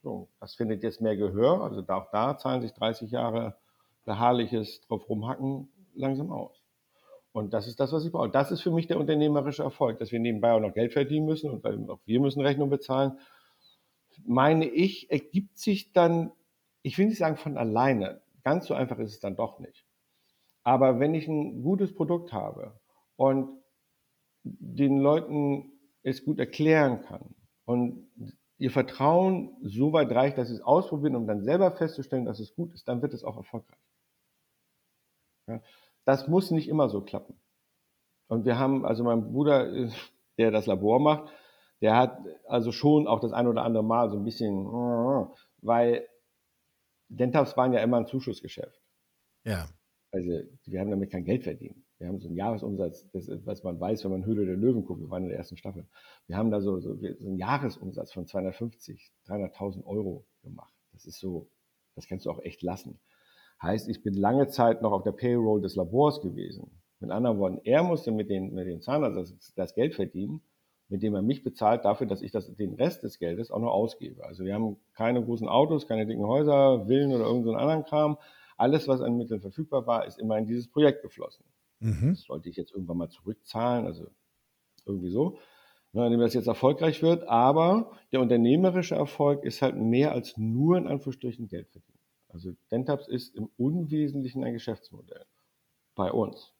So, das findet jetzt mehr Gehör. Also auch da zahlen sich 30 Jahre beharrliches drauf rumhacken langsam aus. Und das ist das, was ich brauche. Das ist für mich der unternehmerische Erfolg, dass wir nebenbei auch noch Geld verdienen müssen und auch wir müssen Rechnung bezahlen. Meine ich, ergibt sich dann, ich will nicht sagen von alleine, ganz so einfach ist es dann doch nicht. Aber wenn ich ein gutes Produkt habe und den Leuten es gut erklären kann und ihr Vertrauen so weit reicht, dass sie es ausprobieren, um dann selber festzustellen, dass es gut ist, dann wird es auch erfolgreich. Ja, das muss nicht immer so klappen. Und wir haben, also mein Bruder, äh, der das Labor macht, der hat also schon auch das ein oder andere Mal so ein bisschen, weil Dentaps waren ja immer ein Zuschussgeschäft. Ja. Also wir haben damit kein Geld verdient. Wir haben so einen Jahresumsatz, das, was man weiß, wenn man Höhle der Löwen guckt. Wir waren in der ersten Staffel. Wir haben da so, so, so einen Jahresumsatz von 250, 300.000 Euro gemacht. Das ist so, das kannst du auch echt lassen. Heißt, ich bin lange Zeit noch auf der Payroll des Labors gewesen. Mit anderen Worten, er musste mit den, mit den Zahnarzt das, das Geld verdienen, mit dem er mich bezahlt dafür, dass ich das, den Rest des Geldes auch noch ausgebe. Also wir haben keine großen Autos, keine dicken Häuser, Villen oder irgendeinen so anderen Kram. Alles, was an Mitteln verfügbar war, ist immer in dieses Projekt geflossen. Mhm. Das sollte ich jetzt irgendwann mal zurückzahlen, also irgendwie so, ne, indem das jetzt erfolgreich wird. Aber der unternehmerische Erfolg ist halt mehr als nur in Anführungsstrichen Geld verdienen. Also Dentaps ist im Unwesentlichen ein Geschäftsmodell bei uns.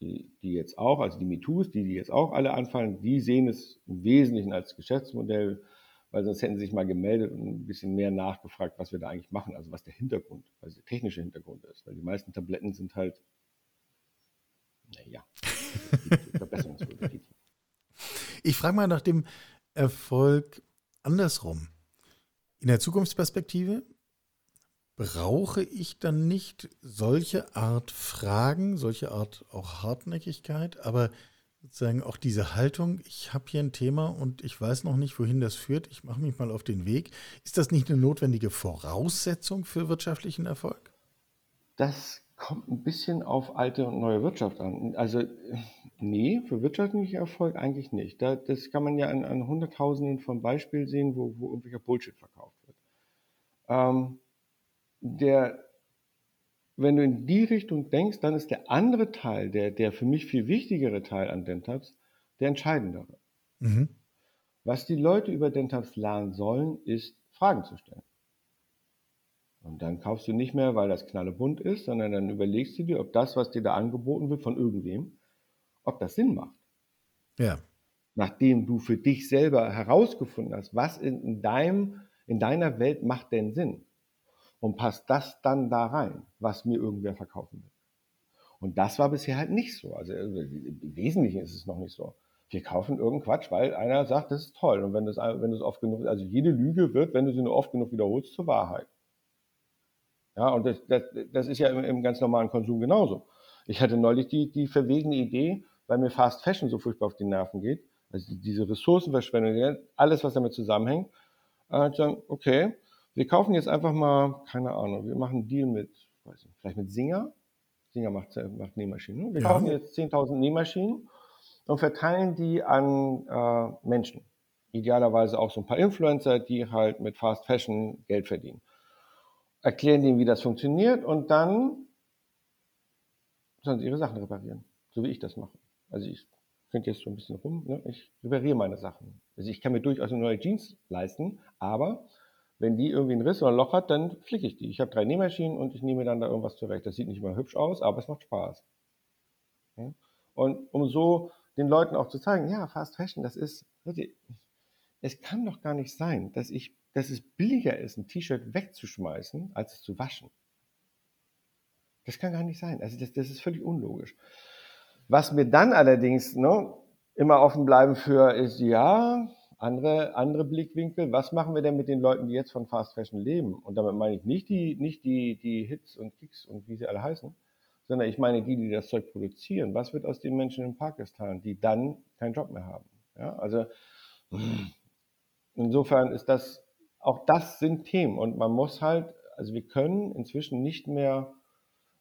Die, die jetzt auch, also die MeToos, die, die jetzt auch alle anfallen, die sehen es im Wesentlichen als Geschäftsmodell, weil sonst hätten sie sich mal gemeldet und ein bisschen mehr nachgefragt, was wir da eigentlich machen, also was der Hintergrund, also der technische Hintergrund ist. Weil die meisten Tabletten sind halt naja, Ich frage mal nach dem Erfolg andersrum. In der Zukunftsperspektive brauche ich dann nicht solche Art Fragen, solche Art auch Hartnäckigkeit, aber sozusagen auch diese Haltung, ich habe hier ein Thema und ich weiß noch nicht, wohin das führt, ich mache mich mal auf den Weg. Ist das nicht eine notwendige Voraussetzung für wirtschaftlichen Erfolg? Das kommt ein bisschen auf alte und neue Wirtschaft an. Also nee, für wirtschaftlichen Erfolg eigentlich nicht. das kann man ja an, an Hunderttausenden von Beispielen sehen, wo, wo irgendwelcher Bullshit verkauft wird. Ähm, der wenn du in die Richtung denkst, dann ist der andere Teil, der, der für mich viel wichtigere Teil an Dentaps, der entscheidendere. Mhm. Was die Leute über Dentaps lernen sollen, ist Fragen zu stellen. Und dann kaufst du nicht mehr, weil das knallebunt ist, sondern dann überlegst du dir, ob das, was dir da angeboten wird von irgendwem, ob das Sinn macht. Ja. Nachdem du für dich selber herausgefunden hast, was in deinem, in deiner Welt macht denn Sinn und passt das dann da rein, was mir irgendwer verkaufen will. Und das war bisher halt nicht so. Also äh, im Wesentlichen ist es noch nicht so. Wir kaufen irgendeinen Quatsch, weil einer sagt, das ist toll. Und wenn das, wenn oft genug, also jede Lüge wird, wenn du sie nur oft genug wiederholst, zur Wahrheit. Ja, und das, das, das ist ja im, im, ganz normalen Konsum genauso. Ich hatte neulich die, die verwegene Idee, weil mir Fast Fashion so furchtbar auf die Nerven geht, also diese Ressourcenverschwendung, alles, was damit zusammenhängt, äh, sagen, okay, wir kaufen jetzt einfach mal, keine Ahnung, wir machen einen Deal mit, weiß nicht, vielleicht mit Singer. Singer macht, macht Nähmaschinen. Wir ja. kaufen jetzt 10.000 Nähmaschinen und verteilen die an äh, Menschen. Idealerweise auch so ein paar Influencer, die halt mit Fast Fashion Geld verdienen. Erklären denen, wie das funktioniert und dann sollen sie ihre Sachen reparieren. So wie ich das mache. Also ich könnte jetzt so ein bisschen rum, ne? ich repariere meine Sachen. Also ich kann mir durchaus eine neue Jeans leisten, aber wenn die irgendwie einen Riss oder ein Loch hat, dann flicke ich die. Ich habe drei Nähmaschinen und ich nehme dann da irgendwas zurecht. Das sieht nicht immer hübsch aus, aber es macht Spaß. Und um so den Leuten auch zu zeigen, ja, Fast Fashion, das ist, es kann doch gar nicht sein, dass ich, dass es billiger ist, ein T-Shirt wegzuschmeißen, als es zu waschen. Das kann gar nicht sein. Also das, das ist völlig unlogisch. Was mir dann allerdings ne, immer offen bleiben für ist, ja, andere, andere Blickwinkel. Was machen wir denn mit den Leuten, die jetzt von Fast Fashion leben? Und damit meine ich nicht die, nicht die, die Hits und Kicks und wie sie alle heißen, sondern ich meine die, die das Zeug produzieren. Was wird aus den Menschen in Pakistan, die dann keinen Job mehr haben? Ja, also insofern ist das, auch das sind Themen und man muss halt, also wir können inzwischen nicht mehr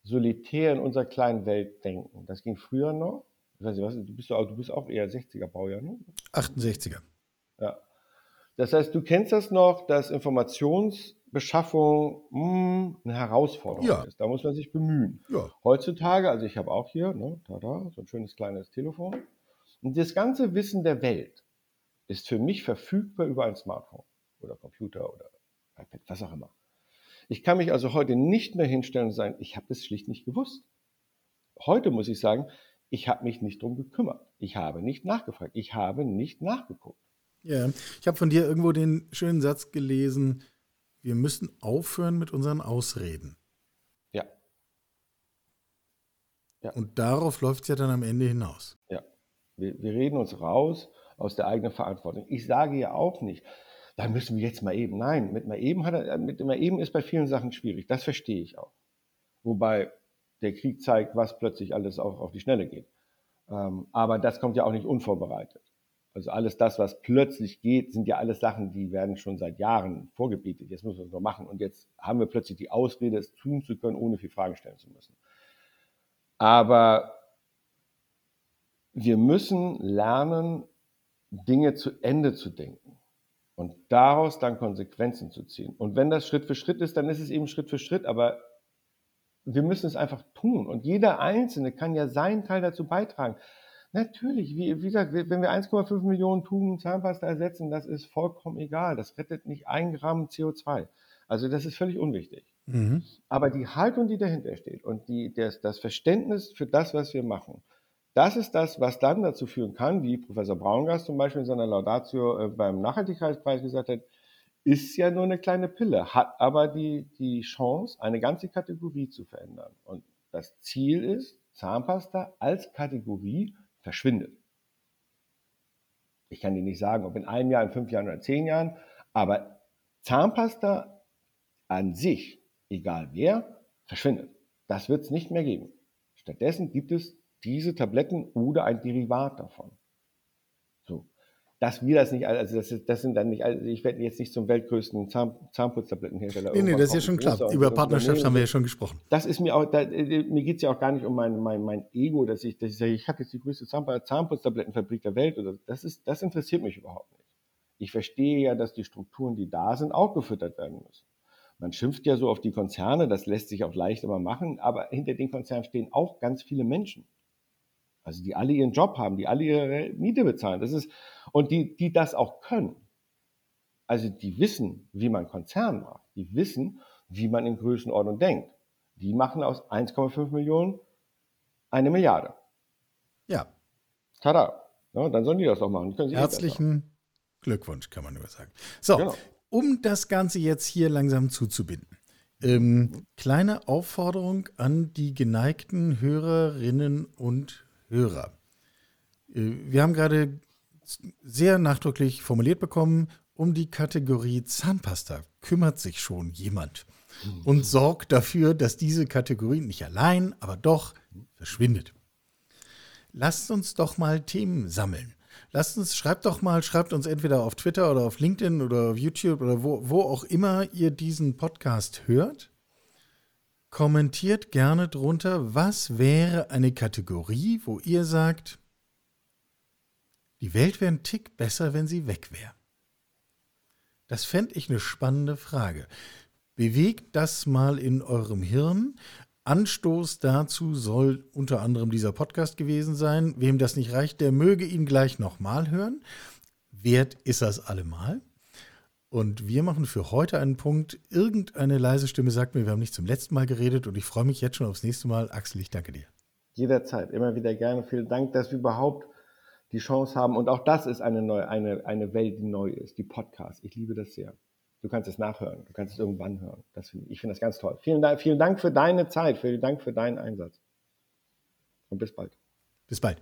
solitär in unserer kleinen Welt denken. Das ging früher noch. Ich weiß nicht, was, du bist, auch, du bist auch eher 60er Baujahr, ne? 68er. Ja. Das heißt, du kennst das noch, dass Informationsbeschaffung mh, hm, eine Herausforderung ja. ist. Da muss man sich bemühen. Ja. Heutzutage, also ich habe auch hier, ne, tada, so ein schönes kleines Telefon. Und das ganze Wissen der Welt ist für mich verfügbar über ein Smartphone oder Computer oder iPad, was auch immer. Ich kann mich also heute nicht mehr hinstellen und sagen, ich habe das schlicht nicht gewusst. Heute muss ich sagen, ich habe mich nicht drum gekümmert. Ich habe nicht nachgefragt. Ich habe nicht nachgeguckt. Ja, ich habe von dir irgendwo den schönen Satz gelesen, wir müssen aufhören mit unseren Ausreden. Ja. ja. Und darauf läuft es ja dann am Ende hinaus. Ja. Wir, wir reden uns raus aus der eigenen Verantwortung. Ich sage ja auch nicht, da müssen wir jetzt mal eben. Nein, mit mal eben, hat er, mit mal eben ist bei vielen Sachen schwierig. Das verstehe ich auch. Wobei der Krieg zeigt, was plötzlich alles auch auf die Schnelle geht. Ähm, aber das kommt ja auch nicht unvorbereitet. Also alles das, was plötzlich geht, sind ja alles Sachen, die werden schon seit Jahren vorgebetet. Jetzt müssen wir es noch machen. Und jetzt haben wir plötzlich die Ausrede, es tun zu können, ohne viel Fragen stellen zu müssen. Aber wir müssen lernen, Dinge zu Ende zu denken und daraus dann Konsequenzen zu ziehen. Und wenn das Schritt für Schritt ist, dann ist es eben Schritt für Schritt, aber wir müssen es einfach tun. Und jeder Einzelne kann ja seinen Teil dazu beitragen. Natürlich, wie, wie gesagt, wenn wir 1,5 Millionen Tuben Zahnpasta ersetzen, das ist vollkommen egal. Das rettet nicht ein Gramm CO2. Also das ist völlig unwichtig. Mhm. Aber die Haltung, die dahinter steht und die, das, das Verständnis für das, was wir machen, das ist das, was dann dazu führen kann, wie Professor Braungast zum Beispiel in seiner Laudatio äh, beim Nachhaltigkeitspreis gesagt hat, ist ja nur eine kleine Pille, hat aber die, die Chance, eine ganze Kategorie zu verändern. Und das Ziel ist, Zahnpasta als Kategorie verschwindet. Ich kann dir nicht sagen, ob in einem Jahr, in fünf Jahren oder zehn Jahren, aber Zahnpasta an sich, egal wer, verschwindet. Das wird es nicht mehr geben. Stattdessen gibt es diese Tabletten oder ein Derivat davon. Dass wir das nicht, also das, ist, das sind dann nicht, also ich werde jetzt nicht zum weltgrößten Zahn, Zahnputztablettenhersteller. Nee, nee, das ist ja schon klar. Über Partnerschaft haben wir ja schon gesprochen. Das ist mir auch, da, äh, mir geht es ja auch gar nicht um mein, mein, mein Ego, dass ich, dass ich sage, ich habe jetzt die größte Zahnputztablettenfabrik der Welt. Oder, das, ist, das interessiert mich überhaupt nicht. Ich verstehe ja, dass die Strukturen, die da sind, auch gefüttert werden müssen. Man schimpft ja so auf die Konzerne, das lässt sich auch leicht immer machen, aber hinter den Konzernen stehen auch ganz viele Menschen. Also die alle ihren Job haben, die alle ihre Miete bezahlen. Das ist, und die, die das auch können. Also die wissen, wie man Konzern macht. Die wissen, wie man in Größenordnung denkt. Die machen aus 1,5 Millionen eine Milliarde. Ja. Tada. Ja, dann sollen die das auch machen. Herzlichen Glückwunsch, kann man nur sagen. So, genau um das Ganze jetzt hier langsam zuzubinden. Ähm, kleine Aufforderung an die geneigten Hörerinnen und Hörer. Äh, wir haben gerade sehr nachdrücklich formuliert bekommen, um die Kategorie Zahnpasta kümmert sich schon jemand und sorgt dafür, dass diese Kategorie nicht allein, aber doch verschwindet. Lasst uns doch mal Themen sammeln. Lasst uns, schreibt doch mal, schreibt uns entweder auf Twitter oder auf LinkedIn oder auf YouTube oder wo, wo auch immer ihr diesen Podcast hört. Kommentiert gerne drunter, was wäre eine Kategorie, wo ihr sagt, die Welt wäre ein Tick besser, wenn sie weg wäre. Das fände ich eine spannende Frage. Bewegt das mal in eurem Hirn. Anstoß dazu soll unter anderem dieser Podcast gewesen sein. Wem das nicht reicht, der möge ihn gleich nochmal hören. Wert ist das allemal. Und wir machen für heute einen Punkt. Irgendeine leise Stimme sagt mir, wir haben nicht zum letzten Mal geredet und ich freue mich jetzt schon aufs nächste Mal. Axel, ich danke dir. Jederzeit, immer wieder gerne. Vielen Dank, dass wir überhaupt die Chance haben. Und auch das ist eine, neue, eine, eine Welt, die neu ist, die Podcast. Ich liebe das sehr. Du kannst es nachhören. Du kannst es irgendwann hören. Das find, ich finde das ganz toll. Vielen Dank, vielen Dank für deine Zeit. Vielen Dank für deinen Einsatz. Und bis bald. Bis bald.